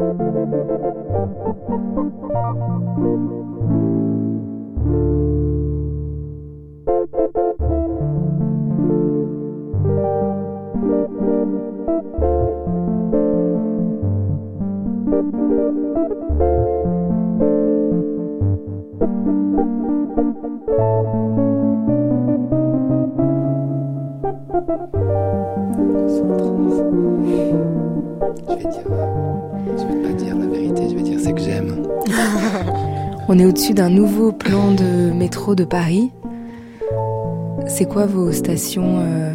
On est d'un nouveau plan de métro de Paris. C'est quoi vos stations euh,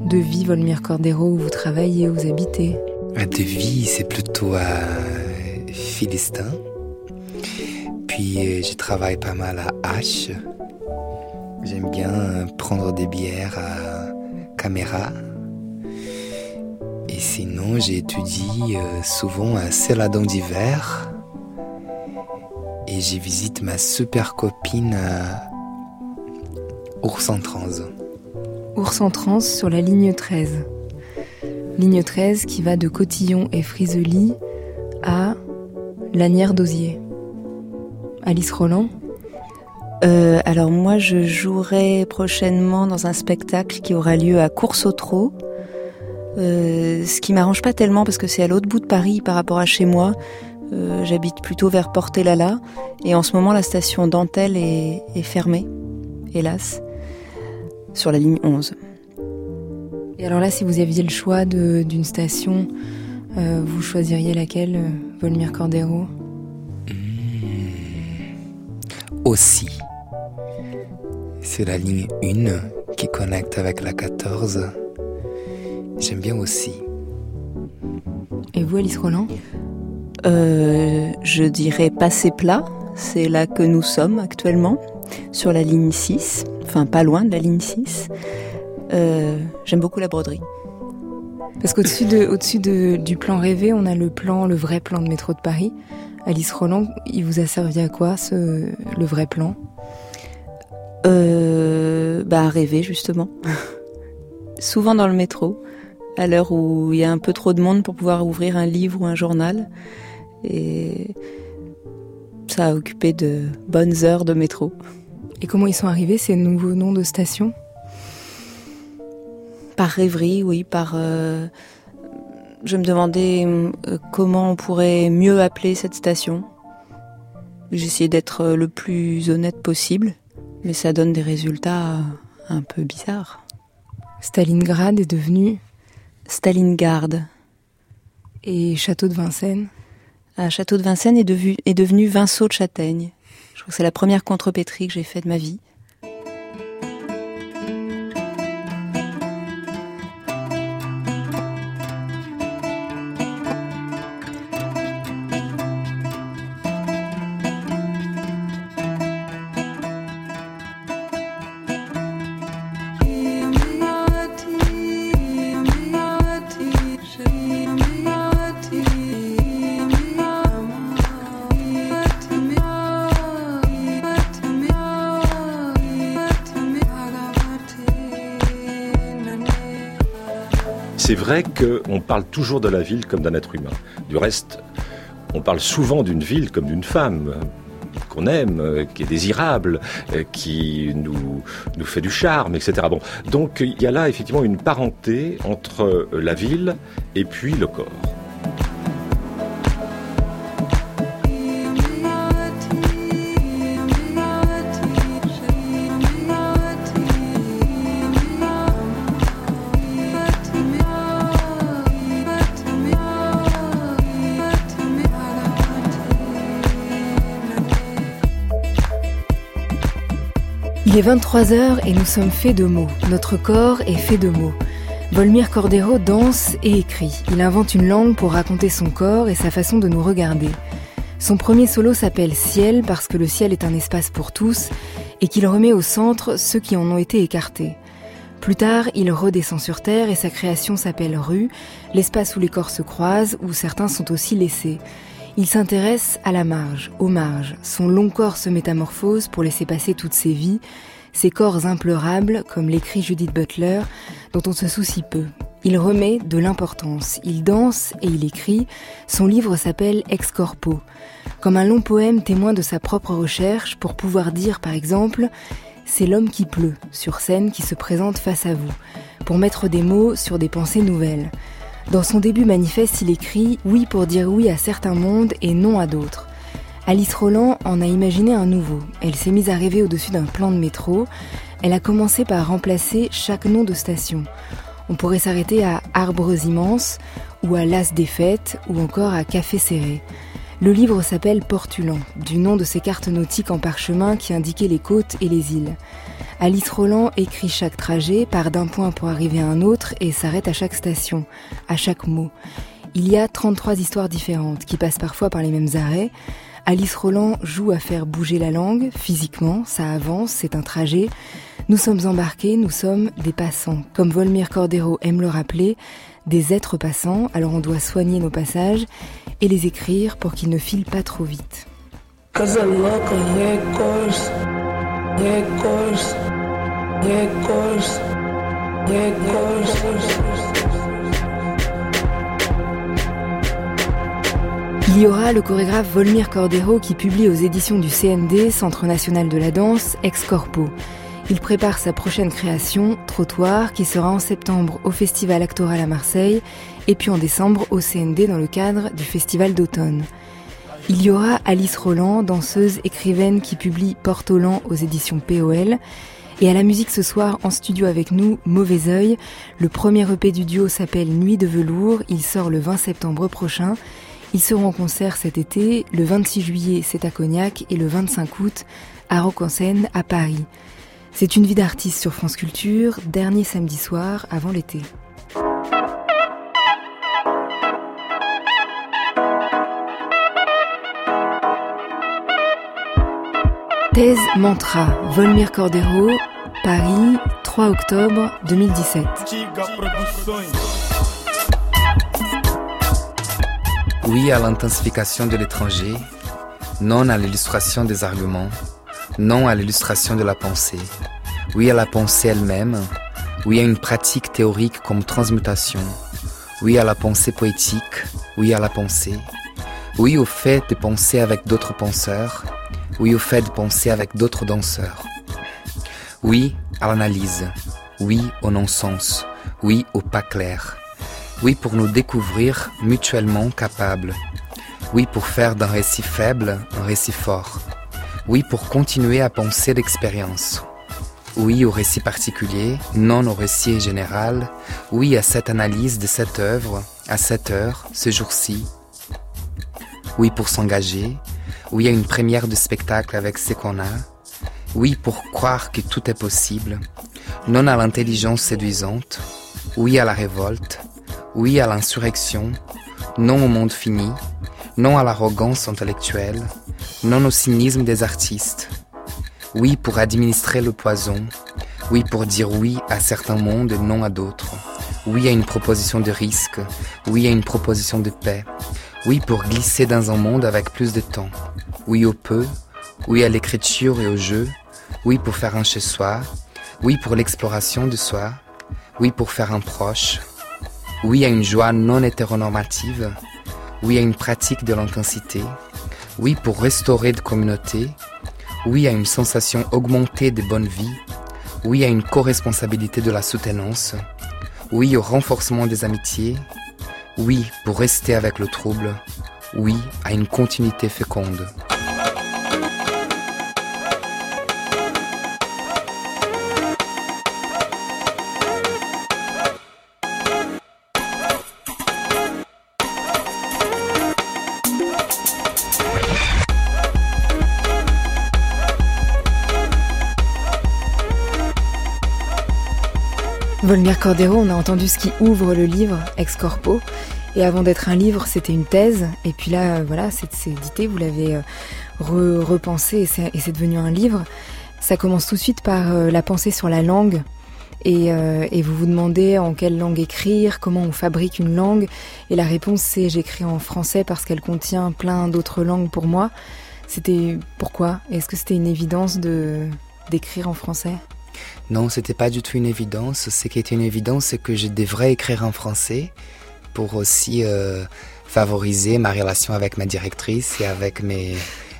de vie, Volmir Cordero, où vous travaillez, où vous habitez? De vie, c'est plutôt à Philistin. Puis euh, je travaille pas mal à H. J'aime bien prendre des bières à Caméra. Et sinon, j'étudie euh, souvent à Céladon d'hiver j'y visite ma super copine à Ours en Trans. Ours en Trans sur la ligne 13. Ligne 13 qui va de Cotillon et Frisely à Lanière d'Osier. Alice Roland euh, alors moi je jouerai prochainement dans un spectacle qui aura lieu à Course au Trot. Euh, ce qui m'arrange pas tellement parce que c'est à l'autre bout de Paris par rapport à chez moi. Euh, j'habite plutôt vers Portée-Lala et en ce moment la station Dentelle est, fermée, hélas, sur la ligne 11. Et alors là, si vous aviez le choix d'une station, euh, vous choisiriez laquelle, euh, Volmir Cordero? Hmm. Aussi. C'est la ligne 1 qui connecte avec la 14. J'aime bien aussi. Et vous, Alice Roland? Euh, je dirais passer plat, c'est là que nous sommes actuellement, sur la ligne 6, enfin pas loin de la ligne 6. Euh, j'aime beaucoup la broderie. Parce qu'au-dessus de, au-dessus de, du plan rêvé, on a le plan, le vrai plan de métro de Paris. Alice Roland, il vous a servi à quoi ce, le vrai plan? Euh, Bah à rêver justement. Souvent dans le métro, à l'heure où il y a un peu trop de monde pour pouvoir ouvrir un livre ou un journal. Et ça a occupé de bonnes heures de métro. Et comment ils sont arrivés ces nouveaux noms de stations? Par rêverie, oui, par... Euh, je me demandais euh, comment on pourrait mieux appeler cette station. J'essayais d'être le plus honnête possible, mais ça donne des résultats un peu bizarres. Stalingrad est devenu Stalingrad. Et Château de Vincennes à Château de Vincennes est, devenu, est devenu Vinceau de Châtaigne. Je crois que c'est la première contrepétrie que j'ai faite de ma vie. Qu'on parle toujours de la ville comme d'un être humain. Du reste, on parle souvent d'une ville comme d'une femme qu'on aime, qui est désirable, qui nous, fait du charme, etc. Donc il y a là effectivement une parenté entre la ville et puis le corps. Il est 23h et nous sommes faits de mots. Notre corps est fait de mots. Volmir Cordero danse et écrit. Il invente une langue pour raconter son corps et sa façon de nous regarder. Son premier solo s'appelle Ciel parce que le ciel est un espace pour tous et qu'il remet au centre ceux qui en ont été écartés. Plus tard, il redescend sur Terre et sa création s'appelle Rue, l'espace où les corps se croisent, où certains sont aussi laissés. Il s'intéresse à la marge, aux marges. Son long corps se métamorphose pour laisser passer toutes ses vies, ces corps implorables, comme l'écrit Judith Butler, dont on se soucie peu. Il remet de l'importance, il danse et il écrit. Son livre s'appelle Ex Corpo, comme un long poème témoin de sa propre recherche pour pouvoir dire par exemple c'est l'homme qui pleut sur scène qui se présente face à vous, pour mettre des mots sur des pensées nouvelles. Dans son début manifeste, il écrit Oui pour dire oui à certains mondes et non à d'autres. Alice Roland en a imaginé un nouveau. Elle s'est mise à rêver au-dessus d'un plan de métro. Elle a commencé par remplacer chaque nom de station. On pourrait s'arrêter à Arbres immenses, ou à Las des fêtes, ou encore à Café serré. Le livre s'appelle Portulan, du nom de ces cartes nautiques en parchemin qui indiquaient les côtes et les îles. Alice Roland écrit chaque trajet, part d'un point pour arriver à un autre et s'arrête à chaque station, à chaque mot. Il y a 33 histoires différentes qui passent parfois par les mêmes arrêts. Alice Roland joue à faire bouger la langue, physiquement, ça avance, c'est un trajet. Nous sommes embarqués, nous sommes des passants. Comme Volmir Cordero aime le rappeler, des êtres passants, alors on doit soigner nos passages et les écrire pour qu'ils ne filent pas trop vite. Il y aura le chorégraphe Volmir Cordero qui publie aux éditions du CND, Centre national de la danse, Ex Corpo. Il prépare sa prochaine création, Trottoir, qui sera en septembre au Festival Actoral à Marseille et puis en décembre au CND dans le cadre du Festival d'automne. Il y aura Alice Roland, danseuse, écrivaine qui publie Portolan aux éditions POL. Et à la musique ce soir en studio avec nous, Mauvais Oeil. Le premier EP du duo s'appelle Nuit de velours. Il sort le 20 septembre prochain. Ils seront en concert cet été. Le 26 juillet, c'est à Cognac et le 25 août à Rock en Seine à Paris. C'est une vie d'artiste sur France Culture, dernier samedi soir avant l'été. Thèse Mantra, Volmir Cordero, Paris, 3 octobre 2017. Oui à l'intensification de l'étranger, non à l'illustration des arguments, non à l'illustration de la pensée, oui à la pensée elle-même, oui à une pratique théorique comme transmutation, oui à la pensée poétique, oui à la pensée, oui au fait de penser avec d'autres penseurs, oui au fait de penser avec d'autres danseurs, oui à l'analyse, oui au non-sens, oui au pas clair, oui pour nous découvrir mutuellement capables, oui pour faire d'un récit faible un récit fort, oui pour continuer à penser l'expérience. Oui au récit particulier, non au récit général. Oui à cette analyse de cette œuvre, à cette heure, ce jour-ci. Oui pour s'engager. Oui à une première de spectacle avec ce qu'on a. Oui pour croire que tout est possible. Non à l'intelligence séduisante. Oui à la révolte. Oui à l'insurrection. Non au monde fini. Non à l'arrogance intellectuelle non au cynisme des artistes. Oui pour administrer le poison. Oui pour dire oui à certains mondes et non à d'autres. Oui à une proposition de risque. Oui à une proposition de paix. Oui pour glisser dans un monde avec plus de temps. Oui au peu. Oui à l'écriture et au jeu. Oui pour faire un chez soi. Oui pour l'exploration de soi. Oui pour faire un proche. Oui à une joie non hétéronormative. Oui à une pratique de l'intensité. Oui pour restaurer de communauté. Oui à une sensation augmentée de bonne vie. Oui à une co-responsabilité de la soutenance. Oui au renforcement des amitiés. Oui pour rester avec le trouble. Oui à une continuité féconde. Volmir Cordero, on a entendu ce qui ouvre le livre, Ex Corpo. Et avant d'être un livre, c'était une thèse. Et puis là, euh, voilà, c'est édité, vous l'avez euh, repensé et c'est devenu un livre. Ça commence tout de suite par euh, la pensée sur la langue. Et, et, vous vous demandez en quelle langue écrire, comment on fabrique une langue. Et la réponse, c'est j'écris en français parce qu'elle contient plein d'autres langues pour moi. C'était pourquoi? Est-ce que c'était une évidence de d'écrire en français? Non, c'était pas du tout une évidence. Ce qui était une évidence, c'est que je devrais écrire en français pour aussi euh, favoriser ma relation avec ma directrice et avec mes,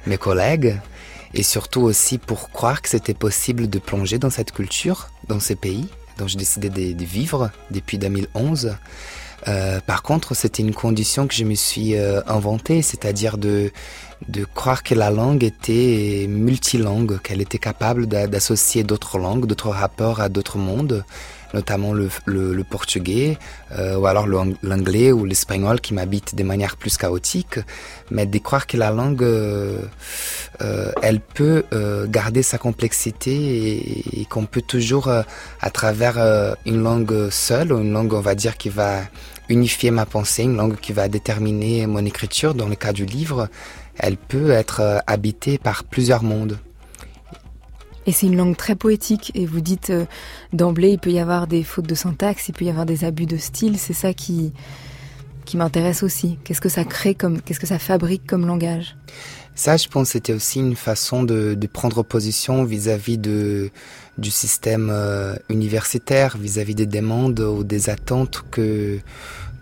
mes collègues. Et surtout aussi pour croire que c'était possible de plonger dans cette culture, dans ces pays dont j'ai décidé de, vivre depuis 2011. Euh, par contre, c'était une condition que je me suis euh, inventée, c'est-à-dire de, de croire que la langue était multilangue, qu'elle était capable d'associer d'autres langues, d'autres rapports à d'autres mondes, notamment le, le, le portugais, euh, ou alors l'anglais ou l'espagnol qui m'habitent de manière plus chaotique, mais de croire que la langue, euh, euh, elle peut euh, garder sa complexité et, et qu'on peut toujours, euh, à travers une langue seule, ou une langue, on va dire, qui va unifier ma pensée, une langue qui va déterminer mon écriture, dans le cas du livre, elle peut être habitée par plusieurs mondes. Et c'est une langue très poétique. Et vous dites euh, d'emblée, il peut y avoir des fautes de syntaxe, il peut y avoir des abus de style. C'est ça qui, qui m'intéresse aussi. Qu'est-ce que ça crée comme, qu'est-ce que ça fabrique comme langage? Ça, je pense, c'était aussi une façon de, de prendre position vis-à-vis de du système euh, universitaire, vis-à-vis des demandes ou des attentes que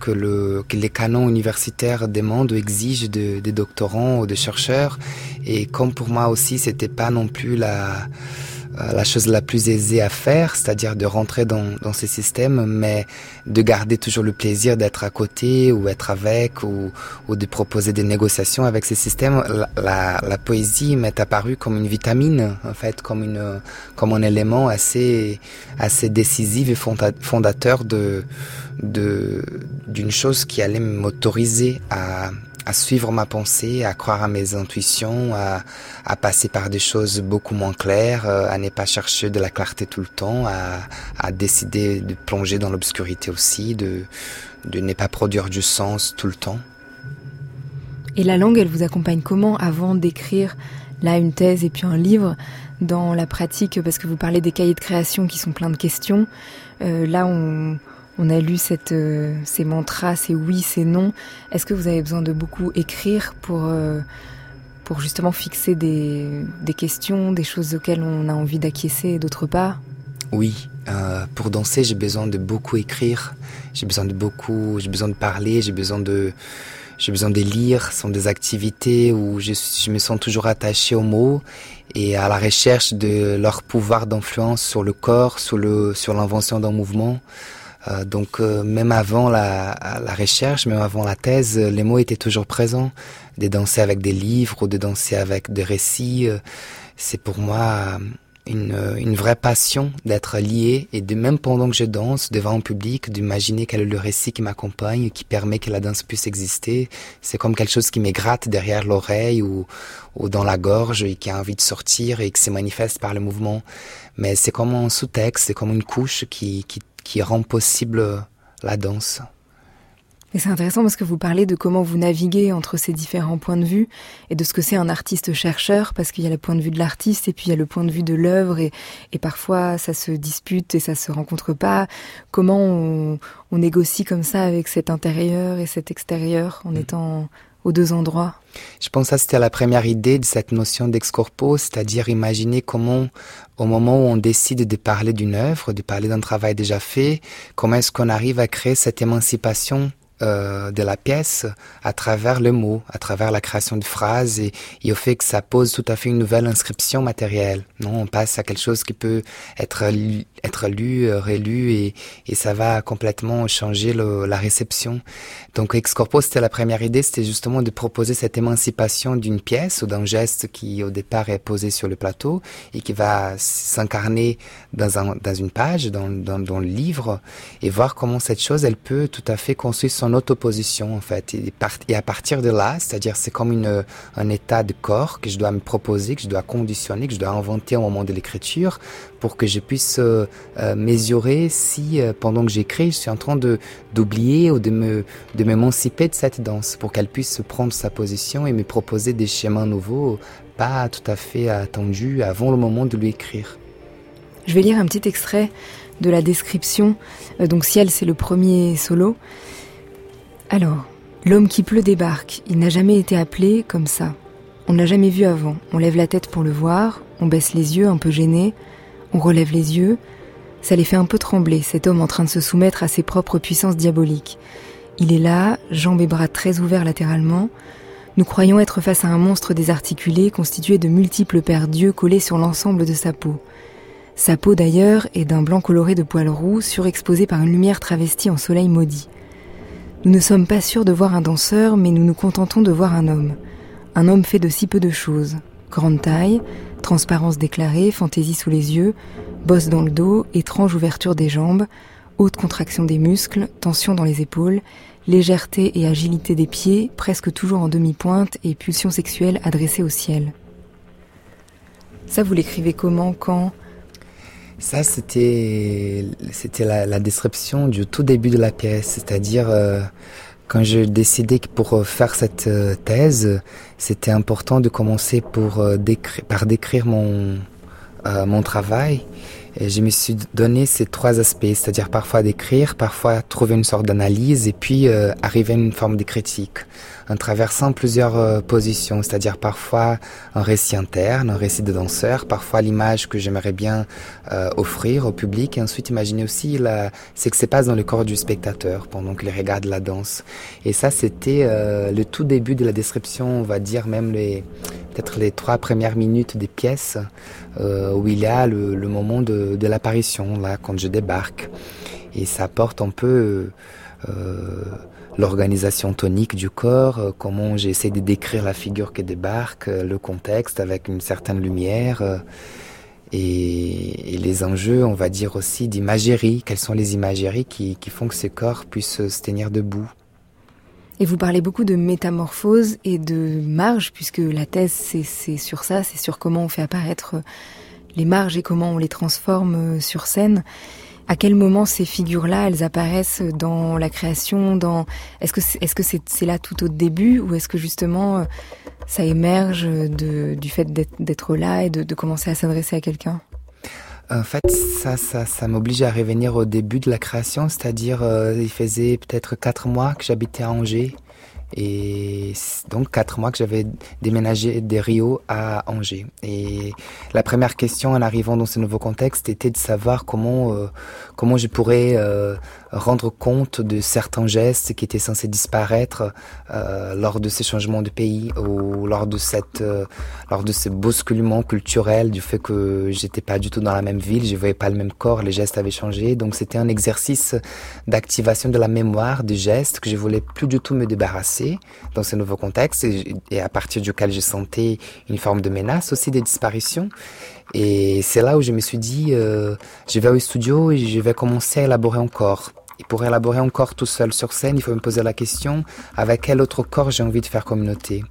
que, le, que les canons universitaires demandent ou exigent de, des doctorants ou des chercheurs. Et comme pour moi aussi, c'était pas non plus la, la chose la plus aisée à faire, c'est-à-dire de rentrer dans, dans ces systèmes, mais de garder toujours le plaisir d'être à côté ou être avec ou, ou de proposer des négociations avec ces systèmes. La, la, poésie m'est apparue comme une vitamine, en fait, comme, une, comme un élément assez, assez décisif et fondateur de, d'une chose qui allait m'autoriser à, à suivre ma pensée, à croire à mes intuitions, à, à passer par des choses beaucoup moins claires, euh, à ne pas chercher de la clarté tout le temps, à, à décider de plonger dans l'obscurité aussi, de, de ne pas produire du sens tout le temps. Et la langue, elle vous accompagne comment avant d'écrire là une thèse et puis un livre dans la pratique? Parce que vous parlez des cahiers de création qui sont pleins de questions. Euh, là, on, on a lu euh, ces mantras, ces oui, ces non. Est-ce que vous avez besoin de beaucoup écrire pour, euh, pour justement fixer des, questions, des choses auxquelles on a envie d'acquiescer d'autre part? Oui, euh, pour danser, j'ai besoin de beaucoup écrire. J'ai besoin de beaucoup, j'ai besoin de parler, j'ai besoin de, j'ai besoin de lire. Ce sont des activités où je, je me sens toujours attaché aux mots et à la recherche de leur pouvoir d'influence sur le corps, sur le, sur l'invention d'un mouvement. Euh, donc euh, même avant la, la, recherche, même avant la thèse, les mots étaient toujours présents. De danser avec des livres ou de danser avec des récits, euh, c'est pour moi une, une, vraie passion d'être lié et de même pendant que je danse devant un public, d'imaginer quel est le récit qui m'accompagne, qui permet que la danse puisse exister. C'est comme quelque chose qui me gratte derrière l'oreille ou, ou dans la gorge et qui a envie de sortir et qui se manifeste par le mouvement. Mais c'est comme un sous-texte, c'est comme une couche qui, qui qui rend possible la danse. Et c'est intéressant parce que vous parlez de comment vous naviguez entre ces différents points de vue et de ce que c'est un artiste-chercheur, parce qu'il y a le point de vue de l'artiste et puis il y a le point de vue de l'œuvre et, et, parfois ça se dispute et ça se rencontre pas. Comment on, on négocie comme ça avec cet intérieur et cet extérieur en mmh. étant aux deux endroits Je pense que c'était la première idée de cette notion d'ex-corpo, c'est-à-dire imaginer comment, au moment où on décide de parler d'une œuvre, de parler d'un travail déjà fait, comment est-ce qu'on arrive à créer cette émancipation euh, de la pièce à travers le mot, à travers la création de phrases et, et, au fait que ça pose tout à fait une nouvelle inscription matérielle. Non, on passe à quelque chose qui peut être être lu, euh, relu et, et ça va complètement changer le, la réception. Donc Ex Corpo, c'était la première idée, c'était justement de proposer cette émancipation d'une pièce ou d'un geste qui au départ est posé sur le plateau et qui va s'incarner dans, un, dans une page, dans, dans, dans le livre et voir comment cette chose, elle peut tout à fait construire son en opposition en fait. Et, et à partir de là, c'est-à-dire c'est comme une, un état de corps que je dois me proposer, que je dois conditionner, que je dois inventer au moment de l'écriture pour que je puisse euh, euh, mesurer si euh, pendant que j'écris, je suis en train de d'oublier ou de me de m'émanciper de cette danse pour qu'elle puisse prendre sa position et me proposer des schémas nouveaux pas tout à fait attendus avant le moment de lui écrire. Je vais lire un petit extrait de la description. Donc Ciel, c'est le premier solo. Alors, l'homme qui pleut débarque. Il n'a jamais été appelé comme ça. On ne l'a jamais vu avant. On lève la tête pour le voir. On baisse les yeux, un peu gêné. On relève les yeux. Ça les fait un peu trembler, cet homme en train de se soumettre à ses propres puissances diaboliques. Il est là, jambes et bras très ouverts latéralement. Nous croyons être face à un monstre désarticulé constitué de multiples paires d'yeux collés sur l'ensemble de sa peau. Sa peau d'ailleurs est d'un blanc coloré de poils roux surexposé par une lumière travestie en soleil maudit. Nous ne sommes pas sûrs de voir un danseur, mais nous nous contentons de voir un homme. Un homme fait de si peu de choses. Grande taille, transparence déclarée, fantaisie sous les yeux, bosse dans le dos, étrange ouverture des jambes, haute contraction des muscles, tension dans les épaules, légèreté et agilité des pieds, presque toujours en demi-pointe et pulsion sexuelle adressée au ciel. Ça, vous l'écrivez comment, quand? Ça, c'était la, description du tout début de la pièce, c'est-à-dire euh, quand j'ai décidé que pour faire cette euh, thèse, c'était important de commencer euh, par décrire mon euh, mon travail je me suis donné ces trois aspects, c'est-à-dire parfois d'écrire, parfois trouver une sorte d'analyse et puis euh, arriver à une forme de critique en traversant plusieurs euh, positions, c'est-à-dire parfois un récit interne, un récit de danseur, parfois l'image que j'aimerais bien euh, offrir au public et ensuite imaginer aussi la, ce qui se passe dans le corps du spectateur pendant qu'il regarde la danse. Et ça, c'était le tout début de la description, on va dire même les peut-être les trois premières minutes des pièces où il y a le, le moment de de, l'apparition, là, quand je débarque. Et ça apporte un peu euh, l'organisation tonique du corps, euh, comment j'essaie de décrire la figure qui débarque, euh, le contexte avec une certaine lumière. Et, les enjeux, on va dire aussi d'imagerie. Quelles sont les imageries qui, font que ce corps puisse se tenir debout? Et vous parlez beaucoup de métamorphose et de marge, puisque la thèse, c'est sur ça, c'est sur comment on fait apparaître les marges et comment on les transforme euh, sur scène. À quel moment ces figures-là, elles apparaissent dans la création dans... Est-ce que c'est est -ce là tout au début ou est-ce que justement euh, ça émerge du fait d'être là et de, de commencer à s'adresser à quelqu'un? En fait, ça, ça, ça m'oblige à revenir au début de la création, c'est-à-dire euh, il faisait peut-être quatre mois que j'habitais à Angers et donc quatre mois que j'avais déménagé des Rio à Angers. Et la première question en arrivant dans ce nouveau contexte était de savoir comment euh, comment je pourrais euh, rendre compte de certains gestes qui étaient censés disparaître euh, lors de ces changements de pays ou lors de cette euh, lors de ce bousculement culturel du fait que j'étais pas du tout dans la même ville, je voyais pas le même corps, les gestes avaient changé. Donc c'était un exercice d'activation de la mémoire des gestes que je voulais plus du tout me débarrasser dans ce nouveau contexte et, et à partir duquel je sentais une forme de menace aussi des disparitions. Et c'est là où je me suis dit, euh, je vais au studio et je vais commencer à élaborer encore. Et pour élaborer encore tout seul sur scène, il faut me poser la question avec quel autre corps j'ai envie de faire communauté?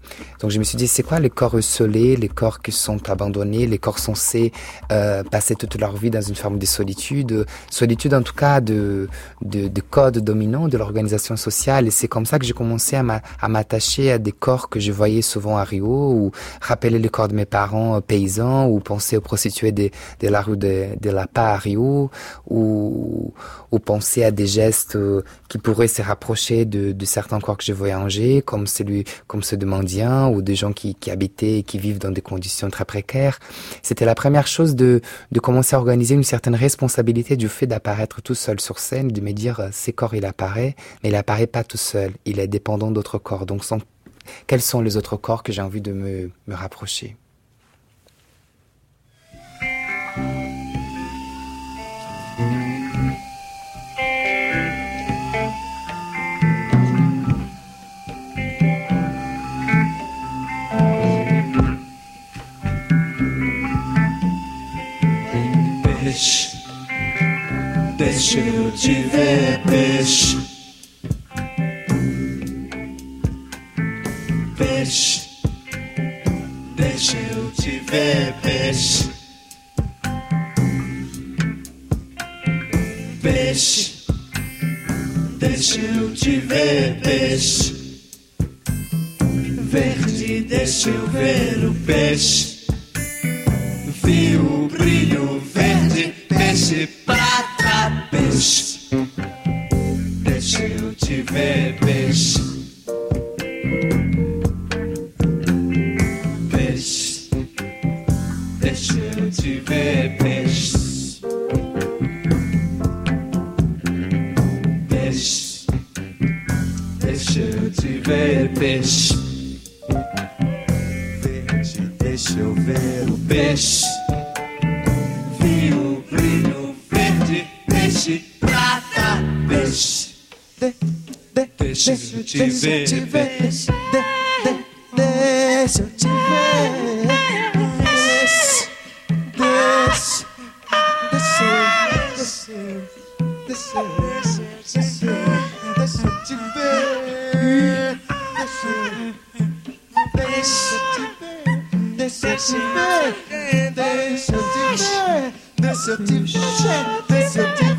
Donc je me suis dit, c'est quoi les corps isolés, les corps qui sont abandonnés, les corps censés euh, passer toute leur vie dans une forme de solitude, solitude en tout cas de, de, de code dominant de l'organisation sociale. Et c'est comme ça que j'ai commencé à m'attacher à des corps que je voyais souvent à Rio, ou rappeler les corps de mes parents euh, paysans, ou penser aux prostituées de, de la rue de, de la Pa à Rio, ou, ou penser à des euh, qui pourraient se rapprocher de, de, certains corps que je voyais à Angers, comme celui, comme ceux de mendiants ou des gens qui, qui habitaient et qui vivent dans des conditions très précaires. C'était la première chose de, de commencer à organiser une certaine responsabilité du fait d'apparaître tout seul sur scène, de me dire, euh, ces corps, il apparaît, mais il apparaît pas tout seul, il est dépendant d'autres corps. Donc, quels sont les autres corps que j'ai envie de me, me rapprocher? Peixe. Deixa eu te ver, peixe. Peixe. Deixa eu te ver, peixe. Peixe. Deixa eu te ver, peixe. Verde, deixa eu ver o peixe bio, brilho verde, peixe, prata, peixe. Deixa eu te ver, peixe. Peixe, deixa eu te ver, peixe. Peixe, deixa eu te ver, peixe. De, deixa eu te ver, de, deixa eu te ver. Deixa, deixa, deixa, deixa, deixa, deixa, deixa eu te ver. Deixa, deixa eu te ver. Deixa eu te ver. Deixa eu te ver. Deixa eu te ver. Deixa eu te ver.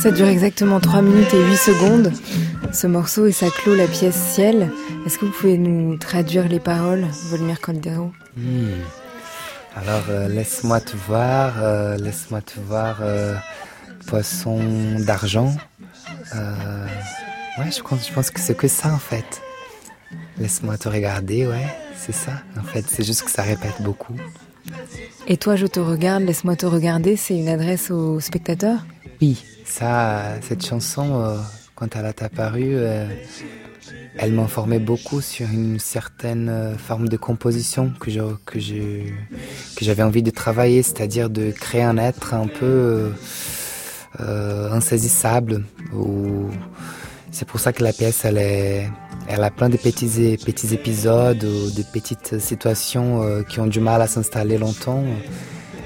Ça dure exactement 3 minutes et 8 secondes, ce morceau, et ça clôt la pièce Ciel. Est-ce que vous pouvez nous traduire les paroles, Volmir Caldero Hmm. Alors, euh, laisse-moi te voir, euh, laisse-moi te voir, euh, poisson d'argent. Ouais, je pense, je pense que c'est que ça en fait. Laisse-moi te regarder, ouais, c'est ça. En fait, c'est juste que ça répète beaucoup. Et toi, je te regarde, laisse-moi te regarder, c'est une adresse aux spectateurs Oui, ça, cette chanson, euh, quand elle est apparue, euh, elle m'informait beaucoup sur une certaine euh, forme de composition que je, que que j'avais envie de travailler, c'est-à-dire de créer un être un peu euh, insaisissable. Ou c'est pour ça que la pièce, elle est, elle a plein de petits, épisodes ou de petites situations qui ont du mal à s'installer longtemps.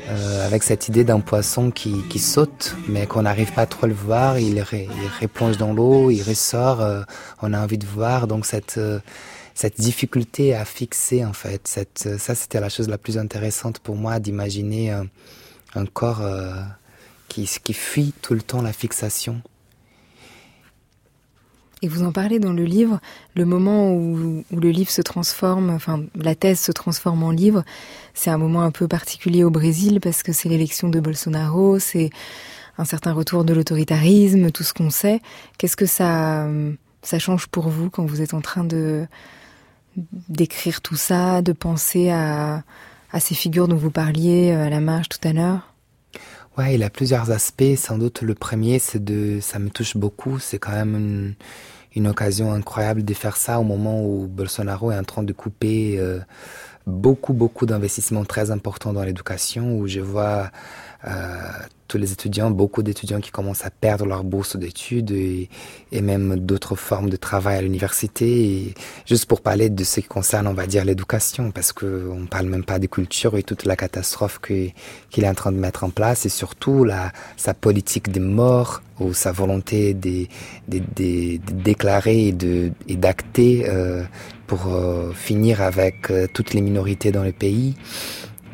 Euh, avec cette idée d'un poisson qui, qui saute, mais qu'on n'arrive pas trop à le voir, il, ré, il replonge dans l'eau, il ressort, euh, on a envie de voir, donc cette, euh, cette difficulté à fixer en fait, cette, ça c'était la chose la plus intéressante pour moi d'imaginer un, un corps euh, qui, qui fuit tout le temps la fixation. Et vous en parlez dans le livre, le moment où, le livre se transforme, enfin la thèse se transforme en livre, c'est un moment un peu particulier au Brésil parce que c'est l'élection de Bolsonaro, c'est un certain retour de l'autoritarisme, tout ce qu'on sait. Qu'est-ce que ça, change pour vous quand vous êtes en train d'écrire tout ça, de penser à, à ces figures dont vous parliez à la marche tout à l'heure? Ouais, il a plusieurs aspects. Sans doute le premier, c'est de, ça me touche beaucoup. C'est quand même une, une occasion incroyable de faire ça au moment où Bolsonaro est en train de couper euh, beaucoup, beaucoup d'investissements très importants dans l'éducation, où je vois euh, les étudiants, beaucoup d'étudiants qui commencent à perdre leur bourse d'études et, même d'autres formes de travail à l'université. Juste pour parler de ce qui concerne, on va dire, l'éducation, parce qu'on ne parle même pas de culture et toute la catastrophe qu'il qu est en train de mettre en place, et surtout sa politique des morts ou sa volonté de déclarer et d'acter euh, pour euh, finir avec euh, toutes les minorités dans le pays.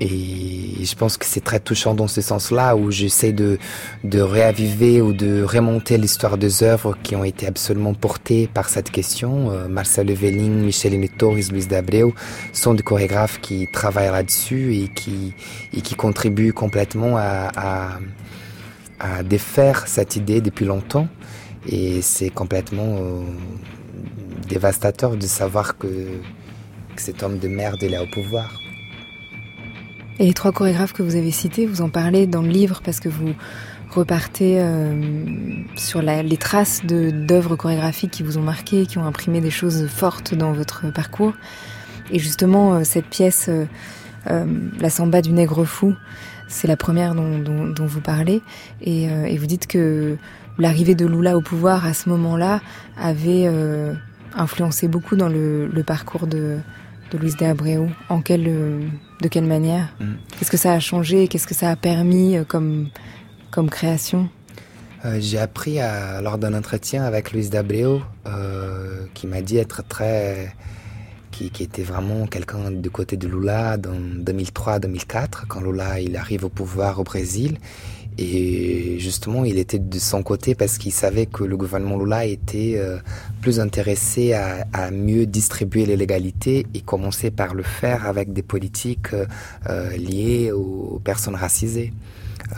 Et je pense que c'est très touchant dans ce sens-là, où j'essaie de, de réaviver ou de remonter l'histoire des œuvres qui ont été absolument portées par cette question. Euh, Marcelo Velling, Michel Torres, Luis d'Abreu sont des chorégraphes qui travaillent là-dessus et qui, et qui contribuent complètement à, à, à défaire cette idée depuis longtemps. Et c'est complètement euh, dévastateur de savoir que, que cet homme de merde il est au pouvoir. Et les trois chorégraphes que vous avez cités, vous en parlez dans le livre parce que vous repartez euh, sur la, les traces d'œuvres chorégraphiques qui vous ont marqué, qui ont imprimé des choses fortes dans votre parcours. Et justement, euh, cette pièce, euh, La samba du nègre fou, c'est la première dont, dont, dont, vous parlez. Et, et vous dites que l'arrivée de Lula au pouvoir à ce moment-là avait influencé beaucoup dans le, le parcours de, de Luis de Abreu En quelle, de quelle manière mm. Qu'est-ce que ça a changé Qu'est-ce que ça a permis comme, comme création euh, J'ai appris à, lors d'un entretien avec Luis d'Abreu euh, qui m'a dit être très... Qui, qui était vraiment quelqu'un du côté de Lula dans 2003-2004, quand Lula il arrive au pouvoir au Brésil. Et justement, il était de son côté parce qu'il savait que le gouvernement Lula était euh, plus intéressé à, mieux distribuer les légalités et commencer par le faire avec des politiques euh, liées aux personnes racisées.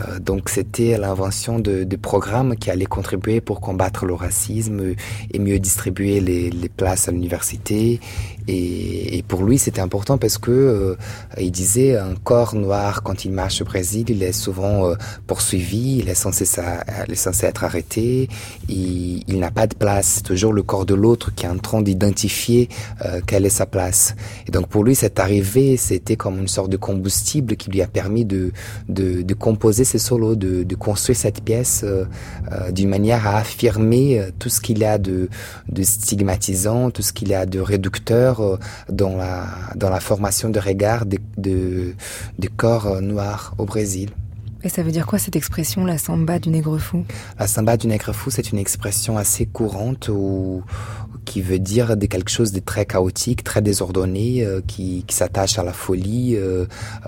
Euh, donc c'était l'invention de, programmes qui allaient contribuer pour combattre le racisme et mieux distribuer les places à l'université Et, pour lui, c'était important parce que euh, il disait un corps noir quand il marche au Brésil, il est souvent euh, poursuivi, il est censé, ça, il est censé être arrêté, il, il n'a pas de place. C'est toujours le corps de l'autre qui est en train d'identifier euh, quelle est sa place. Et donc pour lui, cette arrivée, c'était comme une sorte de combustible qui lui a permis de, de, de composer ses solos, de, de construire cette pièce d'une manière à affirmer tout ce qu'il a de, de stigmatisant, tout ce qu'il a de réducteur euh, dans la, dans la formation de regard des de, de corps euh, noirs au Brésil. Et ça veut dire quoi cette expression, la samba du nègre fou? La samba du nègre fou, c'est une expression assez courante ou qui veut dire de quelque chose de très chaotique, très désordonné, euh, qui, qui s'attache à la folie.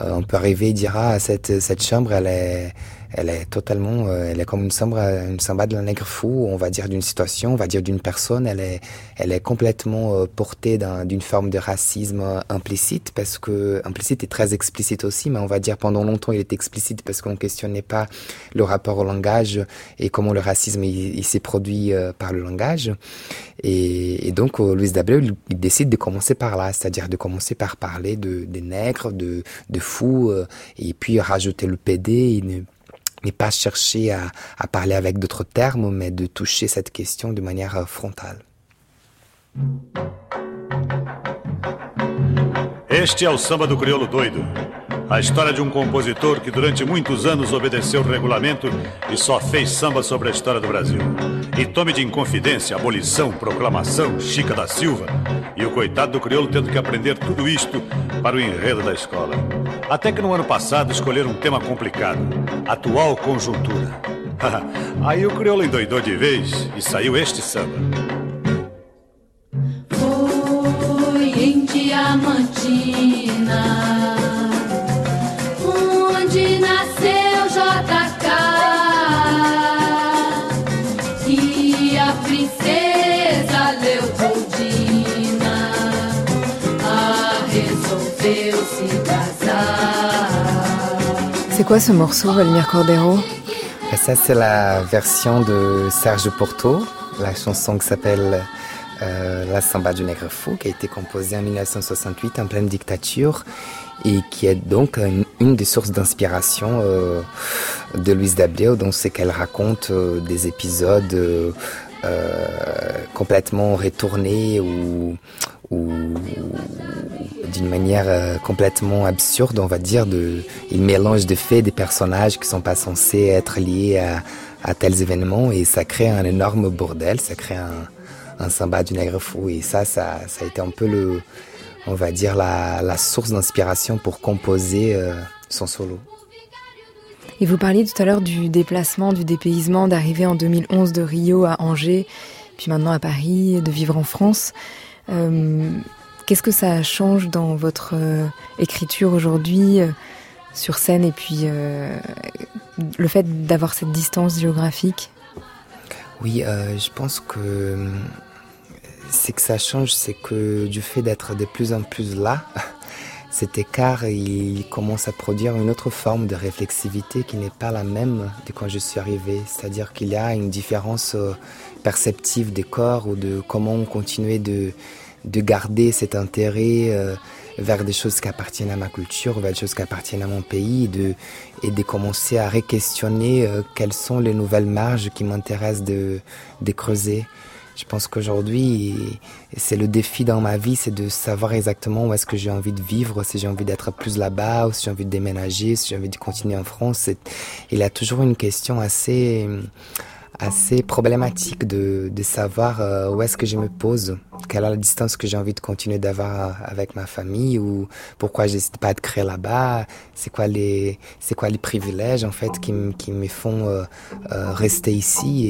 on peut arriver et dire ah cette cette chambre elle est elle est totalement, euh, elle est comme une samba, une samba de la nègre fou, on va dire d'une situation, on va dire d'une personne. Elle est, elle est complètement euh, portée d'une forme de racisme implicite, parce que implicite et très explicite aussi, mais on va dire pendant longtemps il est explicite parce qu'on questionnait pas le rapport au langage et comment le racisme il, s'est produit euh, par le langage. Et, donc Louis Dableu, il décide de commencer par là, c'est-à-dire de commencer par parler de des nègres, de, de fous, et puis rajouter le PD. Il mais pas chercher à, à parler avec d'autres termes, mais de toucher cette question de manière euh, frontale. Este é o samba do crioulo doido. A história de um compositor que durante muitos anos obedeceu o regulamento e só fez samba sobre a história do Brasil. E tome de inconfidência, abolição, proclamação, Chica da Silva. E o coitado do crioulo tendo que aprender tudo isto para o enredo da escola. Até que no ano passado escolheram um tema complicado: atual conjuntura. Aí o crioulo endoidou de vez e saiu este samba. Foi em Diamantina C'est quoi ce morceau, Valmir Cordero Ça, c'est la version de Serge Porto, la chanson qui s'appelle euh, La Samba du Nègre Fou, qui a été composée en 1968 en pleine dictature et qui est donc une, des sources d'inspiration euh, de Louise Dableo. Donc, c'est qu'elle raconte euh, des épisodes complètement retournés ou d'une manière euh, complètement absurde, on va dire, de, il mélange des faits, des personnages qui sont pas censés être liés à, tels événements et ça crée un énorme bordel, ça crée un, un samba du nègre fou et ça, ça, a été un peu le, on va dire, la, la source d'inspiration pour composer euh, son solo. Et vous parliez tout à l'heure du déplacement, du dépaysement, d'arriver en 2011 de Rio à Angers, puis maintenant à Paris, de vivre en France. Euh, qu'est-ce que ça change dans votre euh, écriture aujourd'hui euh, sur scène et puis le fait d'avoir cette distance géographique? Oui, je pense que c'est que ça change, c'est que du fait d'être de plus en plus là, cet écart, il commence à produire une autre forme de réflexivité qui n'est pas la même de quand je suis arrivé. C'est-à-dire qu'il y a une différence perceptive des corps ou de comment continuer de, de garder cet intérêt euh, vers des choses qui appartiennent à ma culture, vers des choses qui appartiennent à mon pays, et de, et de commencer à réquestionner euh, quelles sont les nouvelles marges qui m'intéressent de, de creuser. Je pense qu'aujourd'hui, c'est le défi dans ma vie, c'est de savoir exactement où est-ce que j'ai envie de vivre, si j'ai envie d'être plus là-bas, ou si j'ai envie de déménager, si j'ai envie de continuer en France. Il y a toujours une question assez assez problématique de, de savoir euh, où est-ce que je me pose, quelle est la distance que j'ai envie de continuer d'avoir avec ma famille ou pourquoi je n'hésite pas à créer là-bas, c'est quoi les quoi les privilèges en fait qui, qui me font euh, euh, rester ici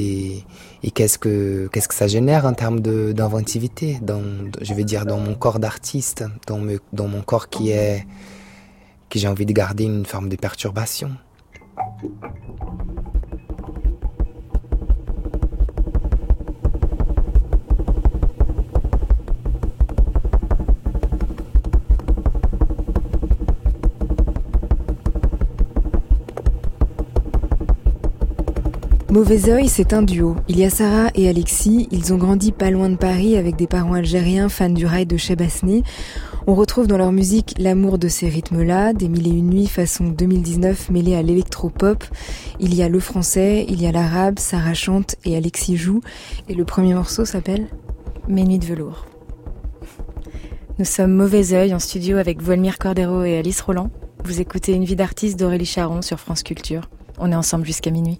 et, et qu'est-ce que que ça génère en termes d'inventivité dans je vais dire dans mon corps d'artiste, dans dans mon corps qui est qui j'ai envie de garder une forme de perturbation. Mauvais Oeil, c'est un duo. Il y a Sarah et Alexis. Ils ont grandi pas loin de Paris avec des parents algériens fans du rail de Chebasné. On retrouve dans leur musique l'amour de ces rythmes-là, des mille et une nuits façon 2019 mêlés à l'électropop. Il y a le français, il y a l'arabe, Sarah chante et Alexis joue. Et le premier morceau s'appelle Mes nuits de velours. Nous sommes Mauvais Oeil en studio avec Volmire Cordero et Alice Roland. Vous écoutez Une vie d'artiste d'Aurélie Charon sur France Culture. On est ensemble jusqu'à minuit.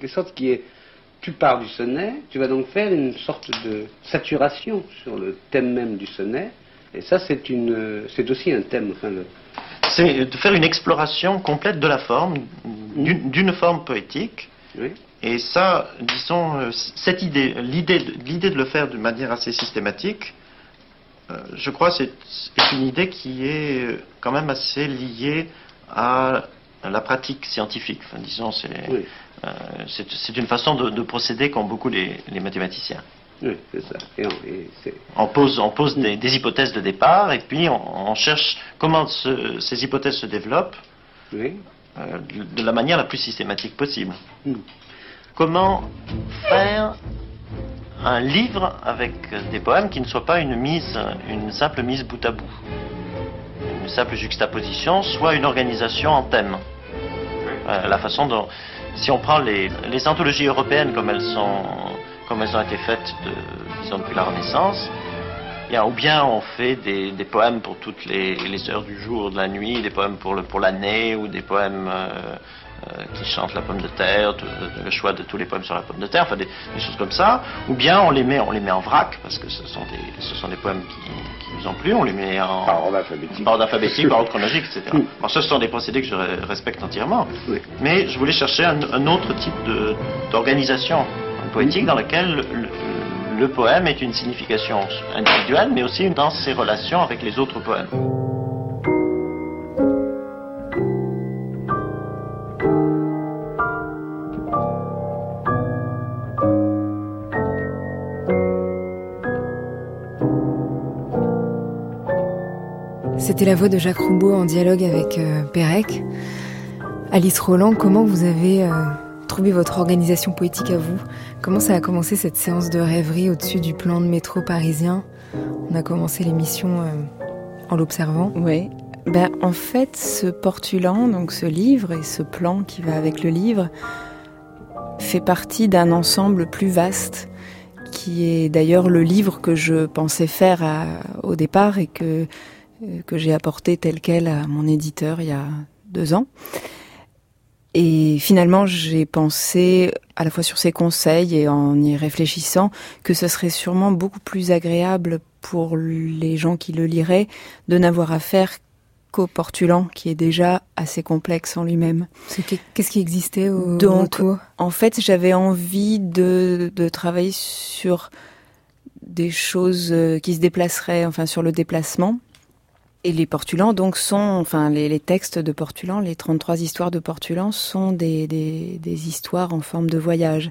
Quelque sorte, qui est tu pars du sonnet, tu vas donc faire une sorte de saturation sur le thème même du sonnet, et ça, c'est une, c'est aussi un thème. Enfin, le... C'est de faire une exploration complète de la forme, Mm. d'une forme poétique. Oui. Et ça, disons, euh, cette idée, l'idée de, l'idée de le faire de manière assez systématique, euh, je crois, c'est une idée qui est euh, quand même assez liée à la pratique scientifique. Enfin, disons, c'est Oui. Euh, c'est- une façon de, de procéder qu'ont beaucoup les, les mathématiciens. Oui, c'est ça. Et on- et c'est- On pose, on pose des, des hypothèses de départ et puis on, on cherche comment ce- ces hypothèses se développent oui. euh, de- la manière la plus systématique possible. Mm. Comment faire un livre avec des poèmes qui ne soient pas une mise, une simple mise bout à bout, une simple juxtaposition, soit une organisation en thème. Euh, la façon dont, si on prend les, anthologies européennes comme elles sont, comme elles ont été faites, disons depuis la Renaissance, ou bien on fait des, poèmes pour toutes les, heures du jour, de la nuit, des poèmes pour le- pour l'année, ou des poèmes euh, euh, qui chantent la pomme de terre, tout- le choix de tous les poèmes sur la pomme de terre, enfin des, des choses comme ça. Ou bien on les met, on les met en vrac parce que ce sont des, ce sont des poèmes qui, qui nous ont plu. On les met en Par ordre alphabétique. par ordre alphabétique, par ordre chronologique, etc. Bon, ça, ce sont des procédés que je re- respecte entièrement. Oui. Mais je voulais chercher un, un autre type d'organisation poétique dans laquelle le, le- le poème est une signification individuelle, mais aussi dans ses relations avec les autres poèmes. C'était la voix de Jacques Roubaud en dialogue avec euh, Pérec. Alice Roland, comment vous avez euh, trouvé votre organisation poétique à vous? Comment ça a commencé cette séance de rêverie au-dessus du plan de métro parisien? On a commencé l'émission euh, en l'observant. Oui. Ben, en fait, ce portulan, donc ce livre et ce plan qui va avec le livre, fait partie d'un ensemble plus vaste, qui est d'ailleurs le livre que je pensais faire au départ et que, que j'ai apporté tel quel à mon éditeur il y a deux ans. Et finalement, j'ai pensé, à la fois sur ses conseils et en y réfléchissant, que ce serait sûrement beaucoup plus agréable pour les gens qui le liraient de n'avoir affaire qu'au portulan, qui est déjà assez complexe en lui-même. Qu'est-ce qui existait au Donc, autour En fait, j'avais envie de, de travailler sur des choses euh, qui se déplaceraient, enfin sur le déplacement. Et les portulans, donc, sont, enfin, les, textes de Portulan, les 33 histoires de Portulan sont des, histoires en forme de voyage.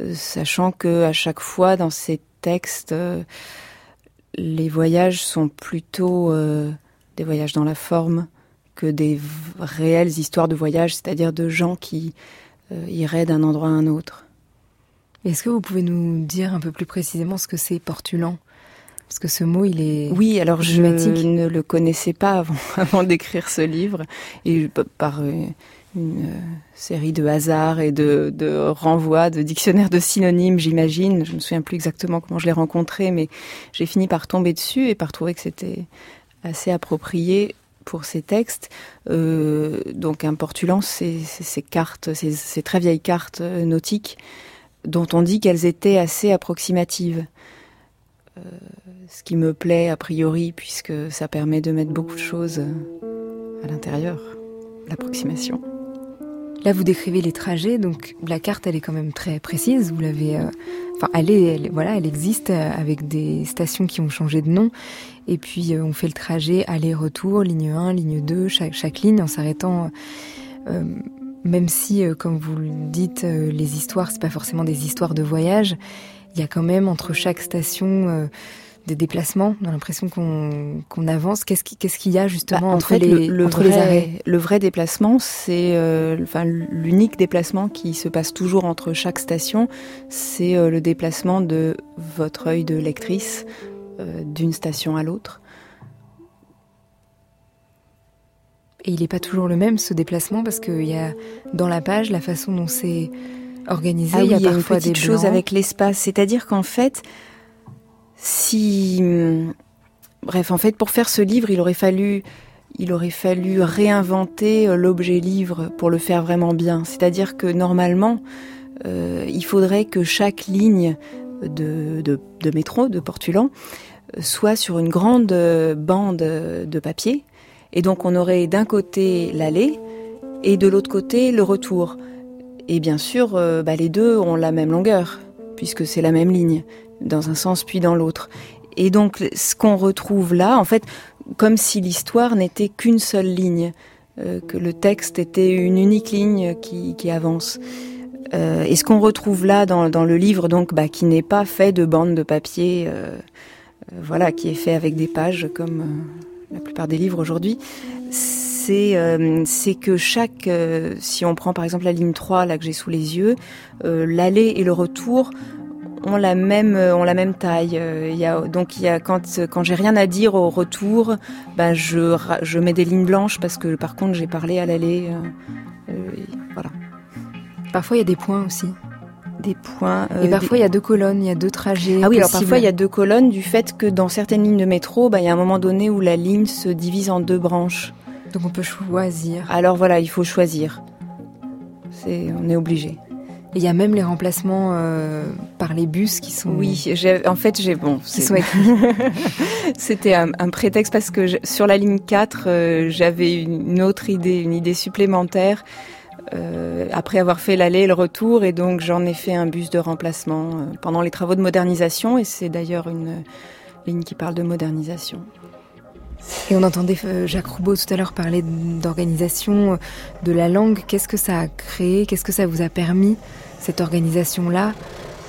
Euh, sachant que à chaque fois, dans ces textes, euh, les voyages sont plutôt euh, des voyages dans la forme que des réelles histoires de voyage, c'est-à-dire de gens qui iraient d'un endroit à un autre. Est-ce que vous pouvez nous dire un peu plus précisément ce que c'est portulan Parce que ce mot, il est Oui, alors je ne le connaissais pas avant, avant d'écrire ce livre, et par euh, une euh, série de hasards et de, de renvois, de dictionnaires de synonymes, j'imagine. Je me souviens plus exactement comment je l'ai rencontré, mais j'ai fini par tomber dessus et par trouver que c'était assez approprié pour ces textes. Euh, donc un portulan, c'est ces cartes, ces, ces très vieilles cartes nautiques dont on dit qu'elles étaient assez approximatives. Euh, ce qui me plaît a priori puisque ça permet de mettre beaucoup de choses euh, à l'intérieur, l'approximation. Là, vous décrivez les trajets, donc la carte, elle est quand même très précise. Vous l'avez, euh, enfin, elle est, voilà, elle existe euh, avec des stations qui ont changé de nom. Et puis, on fait le trajet aller-retour, ligne 1, ligne 2, chaque, ligne, en s'arrêtant. même si, comme vous le dites, les histoires, c'est pas forcément des histoires de voyage. Il y a quand même entre chaque station des déplacements. On a l'impression qu'on avance. Qu'est-ce qui- qu'est-ce qu'il y a justement Bah, en entre fait, les, le, le entre vrai, les arrêts? le vrai déplacement, c'est euh, enfin l'unique déplacement qui se passe toujours entre chaque station, c'est euh, le déplacement de votre œil de lectrice euh, d'une station à l'autre. Et il n'est pas toujours le même ce déplacement parce qu'il y a dans la page la façon dont c'est organisé. Ah oui, il y a parfois des chose blancs. avec l'espace, c'est-à-dire qu'en fait, si, hum, bref, en fait, pour faire ce livre, il aurait fallu il aurait fallu réinventer euh, l'objet livre pour le faire vraiment bien. C'est-à-dire que normalement, euh, il faudrait que chaque ligne de, métro, de portulan, soit sur une grande bande de papier. Et donc on aurait d'un côté l'aller et de l'autre côté le retour. Et bien sûr, bah, les deux ont la même longueur, puisque c'est la même ligne, dans un sens puis dans l'autre. Et donc ce qu'on retrouve là, en fait, comme si l'histoire n'était qu'une seule ligne, euh, que le texte était une unique ligne qui, avance. Euh, et ce qu'on retrouve là dans, le livre, donc, bah, qui n'est pas fait de bandes de papier, euh, voilà, qui est fait avec des pages comme la plupart des livres aujourd'hui, c'est c'est que chaque, si on prend par exemple la ligne 3 là que j'ai sous les yeux, l'aller et le retour ont la même euh, ont la même taille. Euh, il y a, donc il y a quand quand j'ai rien à dire au retour, ben je je mets des lignes blanches parce que par contre j'ai parlé à l'aller. Euh, voilà. Parfois il y a des points aussi. Des points. et parfois il y a deux colonnes, il y a deux trajets. Ah oui, alors parfois il y a deux colonnes du fait que dans certaines lignes de métro, ben, il y a un moment donné où la ligne se divise en deux branches. Donc on peut choisir. Alors voilà, il faut choisir. C'est, on est obligé. Il y a même les remplacements euh, par les bus qui sont. Oui, en fait, j'ai bon. Qui sont C'était un, un, prétexte parce que je, sur la ligne 4, euh, j'avais une autre idée, une idée supplémentaire. Euh, après avoir fait l'aller et le retour, et donc j'en ai fait un bus de remplacement pendant les travaux de modernisation, et c'est d'ailleurs une ligne qui parle de modernisation. Et on entendait Jacques Roubaud tout à l'heure parler d'organisation de la langue. Qu'est-ce que ça a créé? Qu'est-ce que ça vous a permis? Cette organisation-là,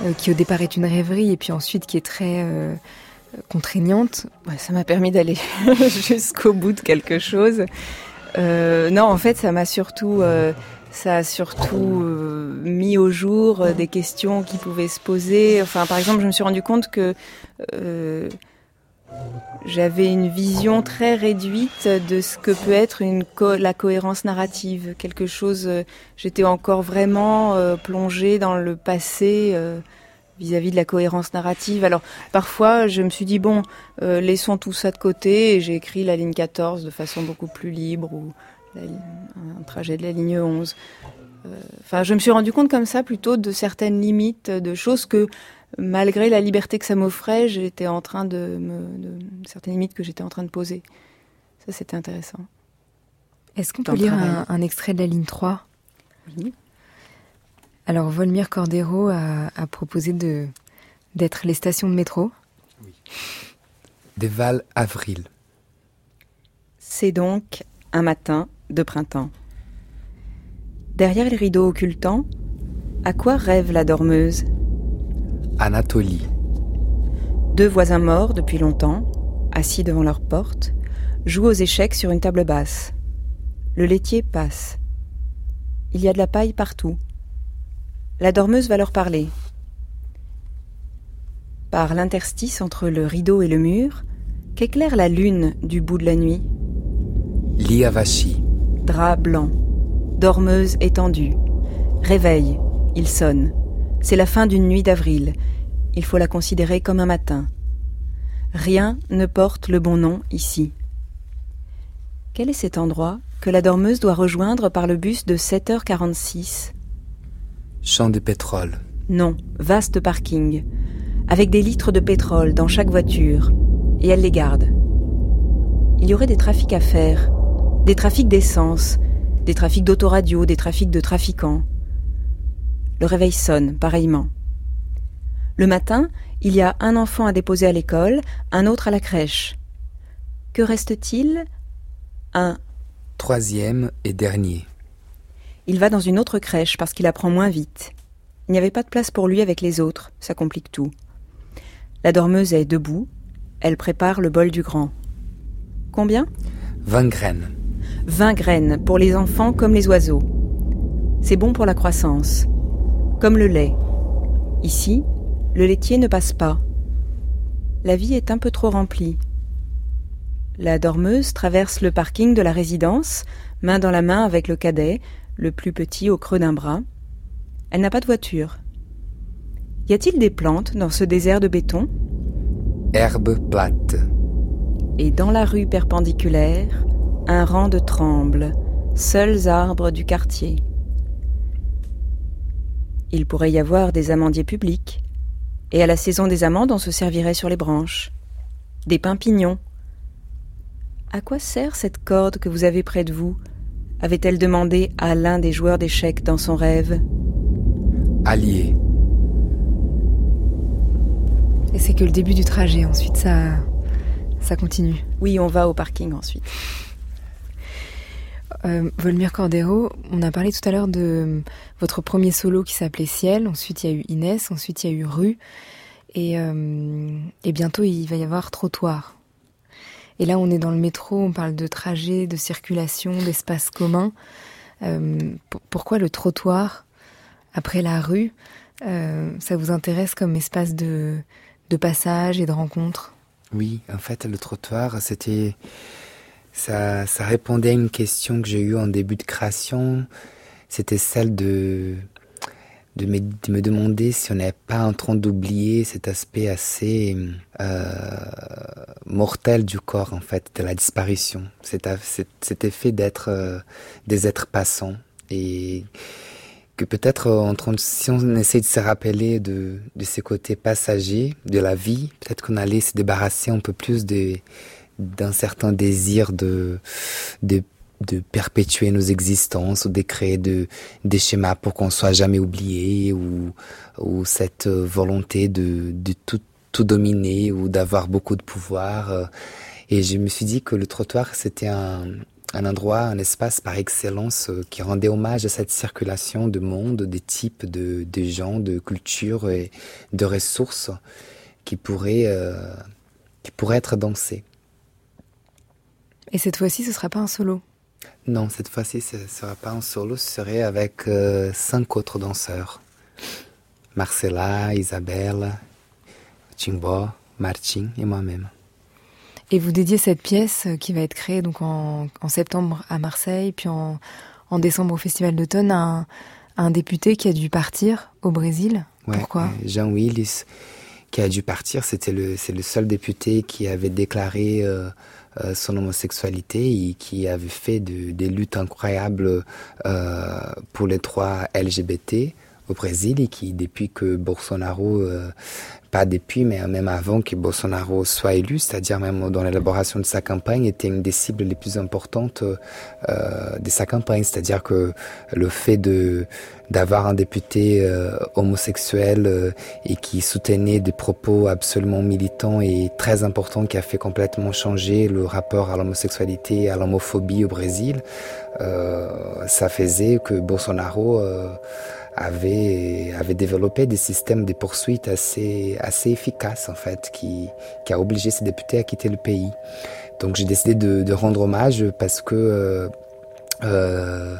euh, qui au départ est une rêverie et puis ensuite qui est très euh, contraignante. ça m'a permis d'aller jusqu'au bout de quelque chose. Euh, non, en fait, ça m'a surtout, ça a surtout mis au jour des questions qui pouvaient se poser. Enfin, par exemple, je me suis rendu compte que j'avais une vision très réduite de ce que peut être la cohérence narrative. Quelque chose, euh, j'étais encore vraiment euh, plongée dans le passé euh, vis-à-vis de la cohérence narrative. Alors parfois, je me suis dit bon, laissons tout ça de côté et j'ai écrit la ligne 14 de façon beaucoup plus libre ou un trajet de la ligne 11. Enfin, je me suis rendu compte comme ça plutôt de certaines limites, de choses que malgré la liberté que ça m'offrait, j'étais en train de me, de, certaines limites que j'étais en train de poser. Ça, c'était intéressant. Est-ce qu'on peut lire un, extrait de la ligne 3 Oui. Alors, Volmir Cordero a, proposé de d'être les stations de métro. Oui. Des Val Avril. C'est donc un matin de printemps. Derrière les rideaux occultants, à quoi rêve la dormeuse? Anatolie. Deux voisins morts depuis longtemps, assis devant leur porte, jouent aux échecs sur une table basse. Le laitier passe. Il y a de la paille partout. La dormeuse va leur parler. Par l'interstice entre le rideau et le mur, qu'éclaire la lune du bout de la nuit? Liavashi. Drap blanc. Dormeuse étendue. Réveil. Il sonne. C'est la fin d'une nuit d'avril. Il faut la considérer comme un matin. Rien ne porte le bon nom ici. Quel est cet endroit que la dormeuse doit rejoindre par le bus de 7h46 Champ de pétrole. Non, vaste parking, avec des litres de pétrole dans chaque voiture, et elle les garde. Il y aurait des trafics à faire, des trafics d'essence, des trafics d'autoradio, des trafics de trafiquants. Le réveil sonne, pareillement. Le matin, il y a un enfant à déposer à l'école, un autre à la crèche. Que reste-t-il? Un troisième et dernier. Il va dans une autre crèche parce qu'il apprend moins vite. Il n'y avait pas de place pour lui avec les autres, ça complique tout. La dormeuse est debout, elle prépare le bol du grand. Combien? Vingt graines. Vingt graines pour les enfants comme les oiseaux. C'est bon pour la croissance comme le lait. Ici, le laitier ne passe pas. La vie est un peu trop remplie. La dormeuse traverse le parking de la résidence, main dans la main avec le cadet, le plus petit au creux d'un bras. Elle n'a pas de voiture. Y a-t-il des plantes dans ce désert de béton? Herbe plate. Et dans la rue perpendiculaire, un rang de trembles, seuls arbres du quartier. Il pourrait y avoir des amandiers publics, et à la saison des amandes on se servirait sur les branches. Des pins pignons. À quoi sert cette corde que vous avez près de vous avait-elle demandé à l'un des joueurs d'échecs dans son rêve. Allié. Et c'est que le début du trajet, ensuite ça, ça continue. Oui, on va au parking ensuite. Euh, Volmir Cordero, on a parlé tout à l'heure de votre premier solo qui s'appelait Ciel, ensuite il y a eu Inès, ensuite il y a eu Rue, et, euh, et bientôt il va y avoir Trottoir. Et là, on est dans le métro, on parle de trajet, de circulation, d'espace commun. Euh, pourquoi le trottoir après la rue euh, Ça vous intéresse comme espace de, de passage et de rencontre? Oui, en fait, le trottoir, c'était. Ça, ça répondait à une question que j'ai eue en début de création. C'était celle de de me, de me, demander si on n'est pas en train d'oublier cet aspect assez euh, mortel du corps, en fait, de la disparition. Cet, cet effet d'être euh, des êtres passants. Et que peut-être, euh, si on essaie de se rappeler de, de ces côtés passagers de la vie, peut-être qu'on allait se débarrasser un peu plus d'un certain désir de, de de perpétuer nos existences ou de créer de, des schémas pour qu'on soit jamais oublié ou, cette volonté de, de tout, dominer ou d'avoir beaucoup de pouvoir. Et je me suis dit que le trottoir, c'était un, un endroit, un espace par excellence qui rendait hommage à cette circulation de monde, des types de, de gens, de cultures et de ressources qui pourraient, euh, qui pourraient être dansées. Et cette fois-ci, ce sera pas un solo non, cette fois-ci, ce ne sera pas en solo, ce serait avec euh, cinq autres danseurs. Marcella, Isabelle, Timbo, Martin et moi-même. Et vous dédiez cette pièce qui va être créée donc en, en septembre à Marseille, puis en, en décembre au Festival d'automne à un, un, député qui a dû partir au Brésil. Ouais, Pourquoi? Jean Willis, qui a dû partir, c'était le, c'est le seul député qui avait déclaré euh, euh, son homosexualité et qui avait fait de, des luttes incroyables euh, pour les droits LGBT au Brésil et qui, depuis que Bolsonaro, euh, pas depuis, mais même avant que Bolsonaro soit élu, c'est-à-dire même dans l'élaboration de sa campagne, était une des cibles les plus importantes euh, de sa campagne. C'est-à-dire que le fait de d'avoir un député euh, homosexuel euh, et qui soutenait des propos absolument militants et très importants qui a fait complètement changer le rapport à l'homosexualité et à l'homophobie au Brésil, ça faisait que Bolsonaro avait, avait développé des systèmes de poursuites assez, assez efficaces, en fait, qui, qui a obligé ces députés à quitter le pays. Donc j'ai décidé de, de, rendre hommage parce que euh, euh,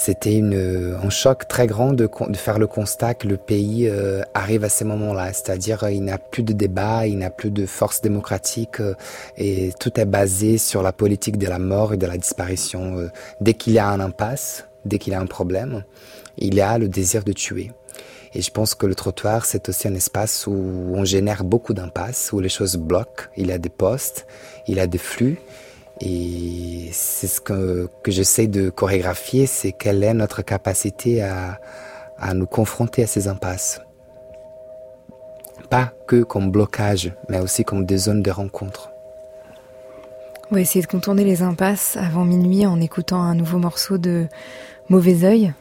c'était un choc très grand de, de, faire le constat que le pays euh, arrive à ces moments-là. C'est-à-dire il n'y a plus de débat, il n'y a plus de force démocratique euh, et tout est basé sur la politique de la mort et de la disparition. Euh, dès qu'il y a un impasse, dès qu'il a un problème, il a le désir de tuer. Et je pense que le trottoir, c'est aussi un espace où on génère beaucoup d'impasses, où les choses bloquent. Il y a des postes, il y a des flux. Et c'est ce que, que j'essaie de chorégraphier, c'est quelle est notre capacité à, à nous confronter à ces impasses. Pas que comme blocage, mais aussi comme des zones de rencontre. On va essayer de contourner les impasses avant minuit en écoutant un nouveau morceau de Mauvais Oeil.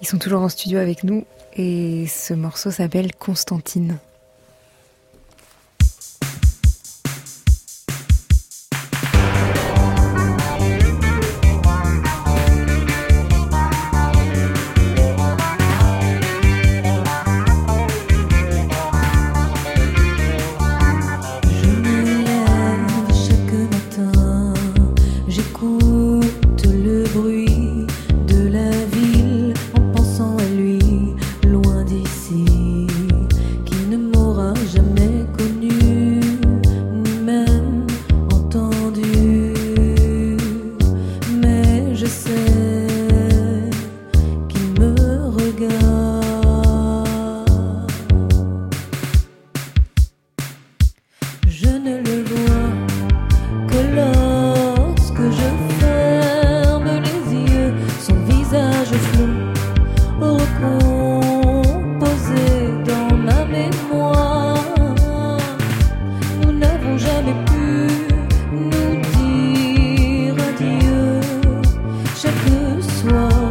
Ils sont toujours en studio avec nous et ce morceau s'appelle Constantine.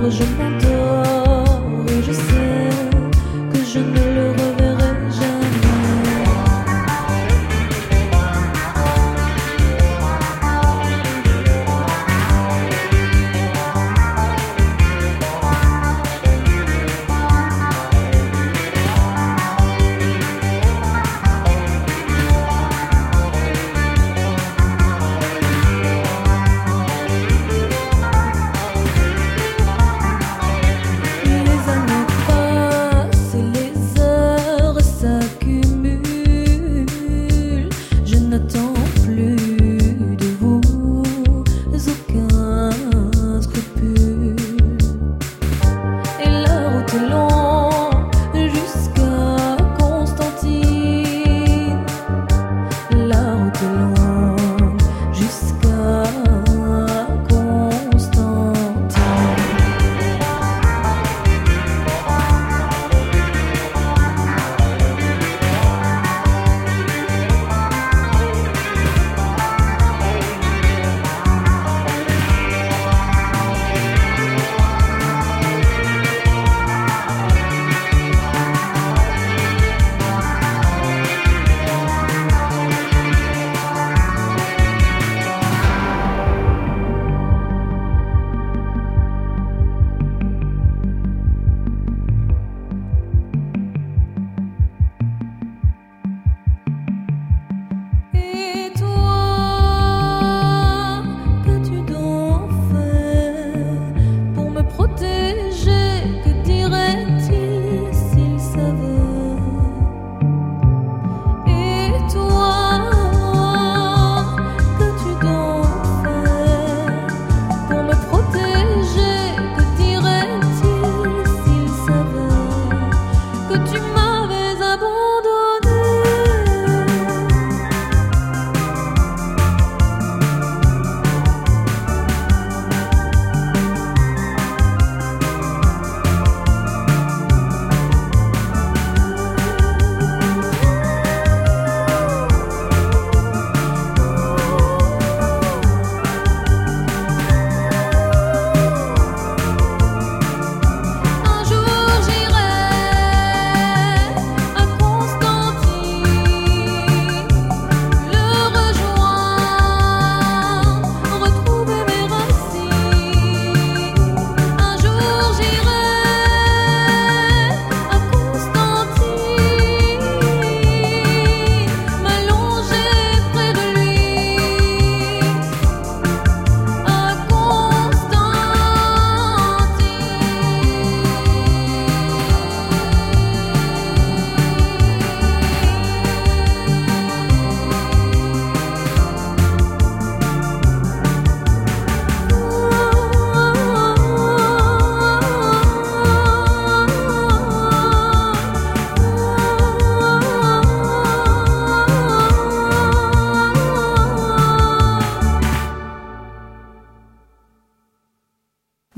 je m'adore et je sais que je ne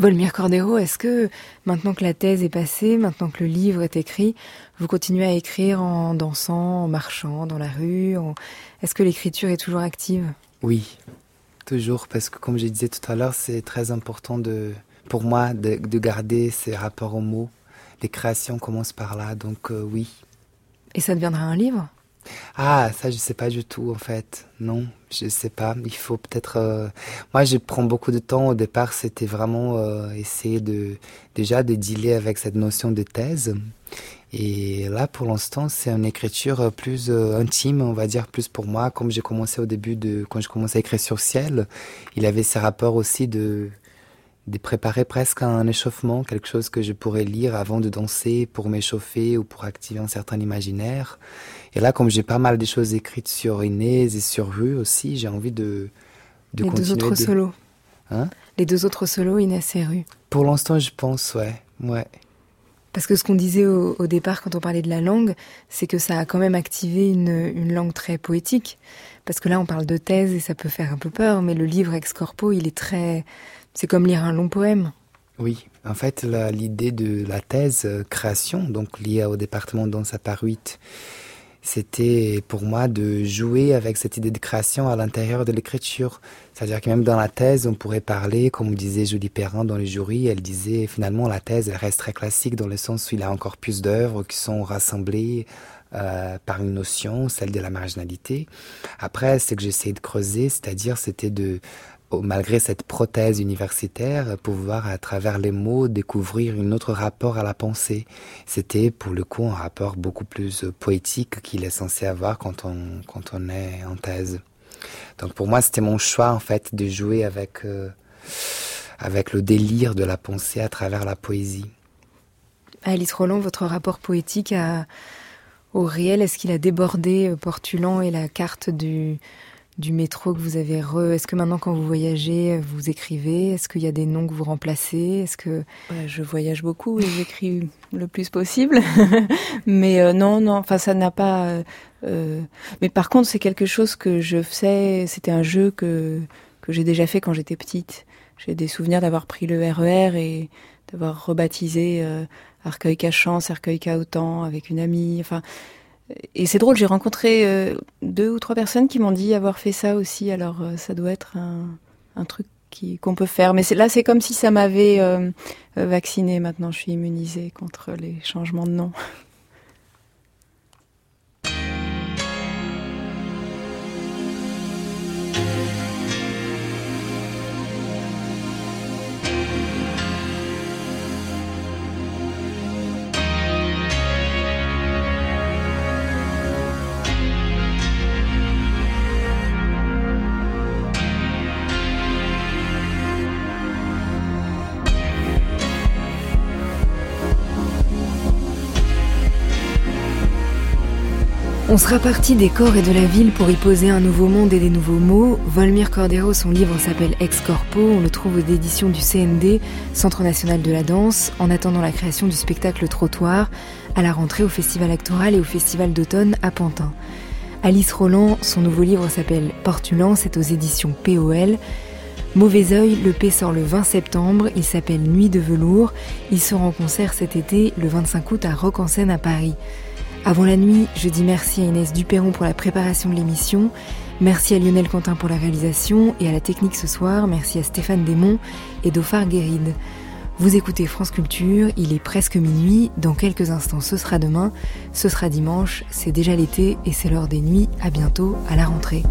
Volmir Cordero, est-ce que maintenant que la thèse est passée, maintenant que le livre est écrit, vous continuez à écrire en dansant, en marchant dans la rue Est-ce que l'écriture est toujours active? Oui, toujours, parce que comme je disais tout à l'heure, c'est très important de, pour moi de, garder ces rapports aux mots. Les créations commencent par là, donc euh, oui. Et ça deviendra un livre? Ah, ça, je sais pas du tout, en fait. Non, je sais pas. Il faut peut-être. Euh, moi, je prends beaucoup de temps. Au départ, c'était vraiment euh, essayer de déjà de dealer avec cette notion de thèse. Et là, pour l'instant, c'est une écriture plus euh, intime, on va dire, plus pour moi. Comme j'ai commencé au début de, quand je commençais à écrire sur ciel, il avait ces rapports aussi de de préparer presque un échauffement, quelque chose que je pourrais lire avant de danser pour m'échauffer ou pour activer un certain imaginaire. Et là, comme j'ai pas mal de choses écrites sur Inès et sur Rue aussi, j'ai envie de, de Les deux autres solos. Hein? Les deux autres solos, Inès et Rue. Pour l'instant, je pense, ouais. ouais. Parce que ce qu'on disait au, départ quand on parlait de la langue, c'est que ça a quand même activé une, une, langue très poétique. Parce que là, on parle de thèse et ça peut faire un peu peur, mais le livre ex corpo, il est très c'est comme lire un long poème. Oui, en fait, l'idée de la thèse euh, création, donc liée au département dans sa paruite, c'était pour moi de jouer avec cette idée de création à l'intérieur de l'écriture. C'est-à-dire que même dans la thèse, on pourrait parler, comme disait Julie Perrin dans les jurys, elle disait finalement la thèse, elle reste très classique dans le sens où il y a encore plus d'œuvres qui sont rassemblées euh, par une notion, celle de la marginalité. Après, ce que j'essayais de creuser, c'est-à-dire c'était de malgré cette prothèse universitaire, pouvoir à travers les mots découvrir un autre rapport à la pensée. C'était pour le coup un rapport beaucoup plus poétique qu'il est censé avoir quand on, quand on est en thèse. Donc pour moi, c'était mon choix en fait de jouer avec, euh, avec le délire de la pensée à travers la poésie. Alice Roland, votre rapport poétique au réel, est-ce qu'il a débordé euh, Portulan et la carte du, du métro que vous avez re Est-ce que maintenant quand vous voyagez, vous écrivez? Est-ce qu'il y a des noms que vous remplacez? Est-ce que je voyage beaucoup et j'écris le plus possible, mais euh, non, non, enfin ça n'a pas. Euh, euh, mais par contre, c'est quelque chose que je faisais. C'était un jeu que que j'ai déjà fait quand j'étais petite. J'ai des souvenirs d'avoir pris le RER e et d'avoir rebaptisé Arcueil Cachant, Cercueil Caotan avec une amie. Enfin, et c'est drôle, j'ai rencontré euh, deux ou trois personnes qui m'ont dit avoir fait ça aussi. Alors euh, ça doit être un, un truc qu'on peut faire. Mais là, c'est comme si ça m'avait euh, vacciné. Maintenant, je suis immunisée contre les changements de nom. On sera parti des corps et de la ville pour y poser un nouveau monde et des nouveaux mots. Volmir Cordero, son livre s'appelle Ex Corpo. On le trouve aux éditions du CND, Centre national de la danse, en attendant la création du spectacle Trottoir, à la rentrée au Festival Actoral et au Festival d'automne à Pantin. Alice Roland, son nouveau livre s'appelle Portulant, c'est aux éditions POL. Mauvais œil, le P sort le 20 septembre, il s'appelle Nuit de velours. Il sera en concert cet été, le 25 août à Rock en Seine à Paris. Avant la nuit, je dis merci à Inès Duperron pour la préparation de l'émission, merci à Lionel Quentin pour la réalisation et à la technique ce soir, merci à Stéphane Desmond et Dauphard Guéride. Vous écoutez France Culture, il est presque minuit, dans quelques instants ce sera demain, ce sera dimanche, c'est déjà l'été et c'est l'heure des nuits, à bientôt, à la rentrée.